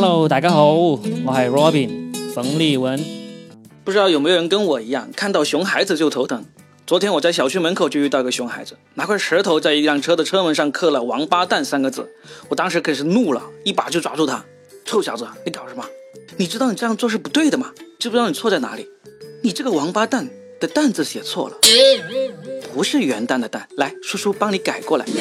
Hello，大家好，我系 Robin 冯立文。不知道有没有人跟我一样，看到熊孩子就头疼。昨天我在小区门口就遇到一个熊孩子，拿块石头在一辆车的车门上刻了“王八蛋”三个字。我当时可是怒了，一把就抓住他：“臭小子，你搞什么？你知道你这样做是不对的吗？知不知道你错在哪里？你这个王八蛋的‘蛋’字写错了，不是元旦的‘蛋’。来，叔叔帮你改过来。”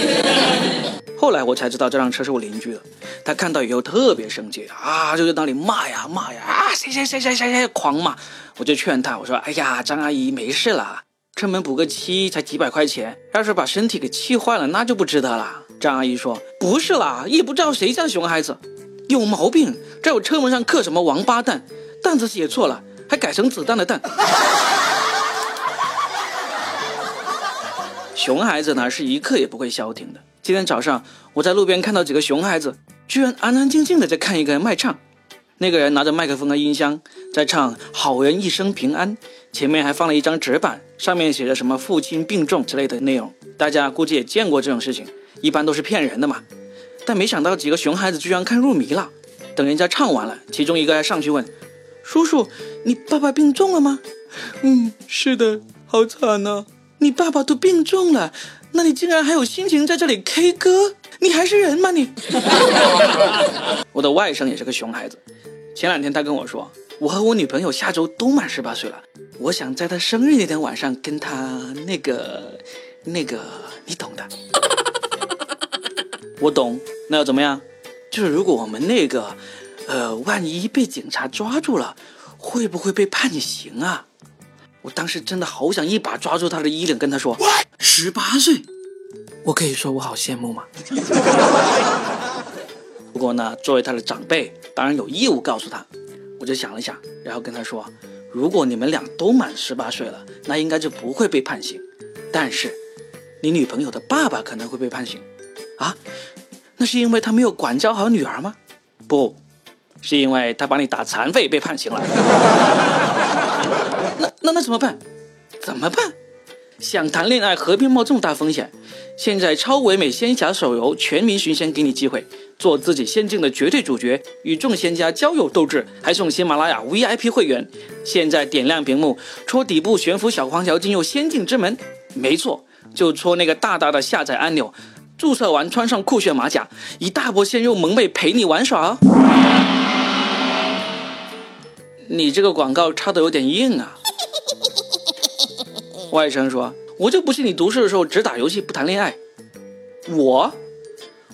后来我才知道这辆车是我邻居的，他看到以后特别生气啊，就在那里骂呀骂呀啊，谁谁谁谁谁谁狂骂，我就劝他，我说，哎呀，张阿姨没事了，车门补个漆才几百块钱，要是把身体给气坏了，那就不值得了。张阿姨说，不是啦，也不知道谁家熊孩子有毛病，在我车门上刻什么王八蛋，蛋字写错了，还改成子弹的弹。熊孩子呢，是一刻也不会消停的。今天早上，我在路边看到几个熊孩子，居然安安静静的在看一个人卖唱。那个人拿着麦克风和音箱在唱“好人一生平安”，前面还放了一张纸板，上面写着什么“父亲病重”之类的内容。大家估计也见过这种事情，一般都是骗人的嘛。但没想到几个熊孩子居然看入迷了。等人家唱完了，其中一个还上去问：“叔叔，你爸爸病重了吗？”“嗯，是的，好惨呐！你爸爸都病重了。”那你竟然还有心情在这里 K 歌？你还是人吗你？我的外甥也是个熊孩子。前两天他跟我说，我和我女朋友下周都满十八岁了，我想在他生日那天晚上跟他那个那个，你懂的。我懂，那要怎么样？就是如果我们那个，呃，万一被警察抓住了，会不会被判刑啊？我当时真的好想一把抓住他的衣领，跟他说：“十八岁，我可以说我好羡慕吗？” 不过呢，作为他的长辈，当然有义务告诉他。我就想了想，然后跟他说：“如果你们俩都满十八岁了，那应该就不会被判刑。但是，你女朋友的爸爸可能会被判刑啊？那是因为他没有管教好女儿吗？不是因为他把你打残废被判刑了。”那那那怎么办？怎么办？想谈恋爱何必冒这么大风险？现在超唯美仙侠手游全民寻仙给你机会，做自己仙境的绝对主角，与众仙家交友斗智，还送喜马拉雅 VIP 会员。现在点亮屏幕，戳底部悬浮小黄条进入仙境之门。没错，就戳那个大大的下载按钮。注册完穿上酷炫马甲，一大波鲜肉萌妹陪你玩耍。你这个广告插的有点硬啊。外甥说：“我就不信你读书的时候只打游戏不谈恋爱。”我，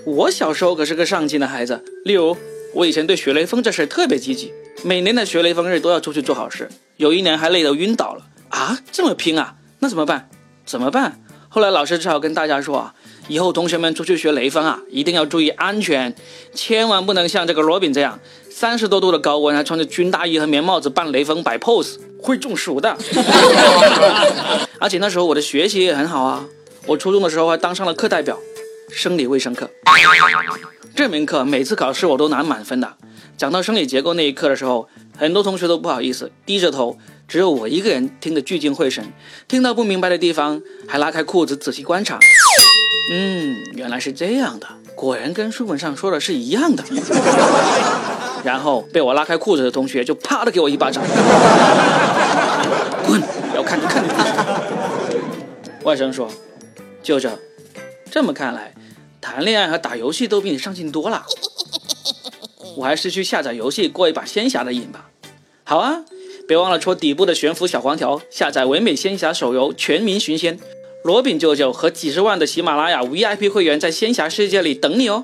我小时候可是个上进的孩子。例如，我以前对学雷锋这事特别积极，每年的学雷锋日都要出去做好事。有一年还累得晕倒了啊！这么拼啊？那怎么办？怎么办？后来老师只好跟大家说啊，以后同学们出去学雷锋啊，一定要注意安全，千万不能像这个罗宾这样，三十多度的高温还穿着军大衣和棉帽子扮雷锋摆 pose，会中暑的。而且那时候我的学习也很好啊，我初中的时候还当上了课代表，生理卫生课。这门课每次考试我都拿满分的。讲到生理结构那一课的时候，很多同学都不好意思低着头。只有我一个人听得聚精会神，听到不明白的地方还拉开裤子仔细观察。嗯，原来是这样的，果然跟书本上说的是一样的。然后被我拉开裤子的同学就啪的给我一巴掌，滚！要看就看。外甥说：“舅舅，这么看来，谈恋爱和打游戏都比你上进多了。我还是去下载游戏过一把仙侠的瘾吧。”好啊。别忘了戳底部的悬浮小黄条，下载唯美仙侠手游《全民寻仙》，罗炳舅舅和几十万的喜马拉雅 VIP 会员在仙侠世界里等你哦。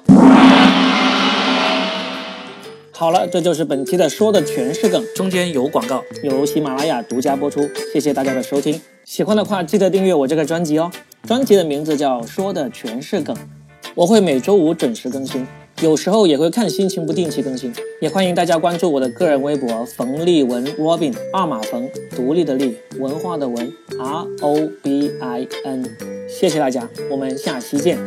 好了，这就是本期的说的全是梗，中间有广告，由喜马拉雅独家播出。谢谢大家的收听，喜欢的话记得订阅我这个专辑哦。专辑的名字叫《说的全是梗》，我会每周五准时更新。有时候也会看心情不定期更新，也欢迎大家关注我的个人微博冯立文 Robin 二马冯独立的立文化的文 R O B I N，谢谢大家，我们下期见。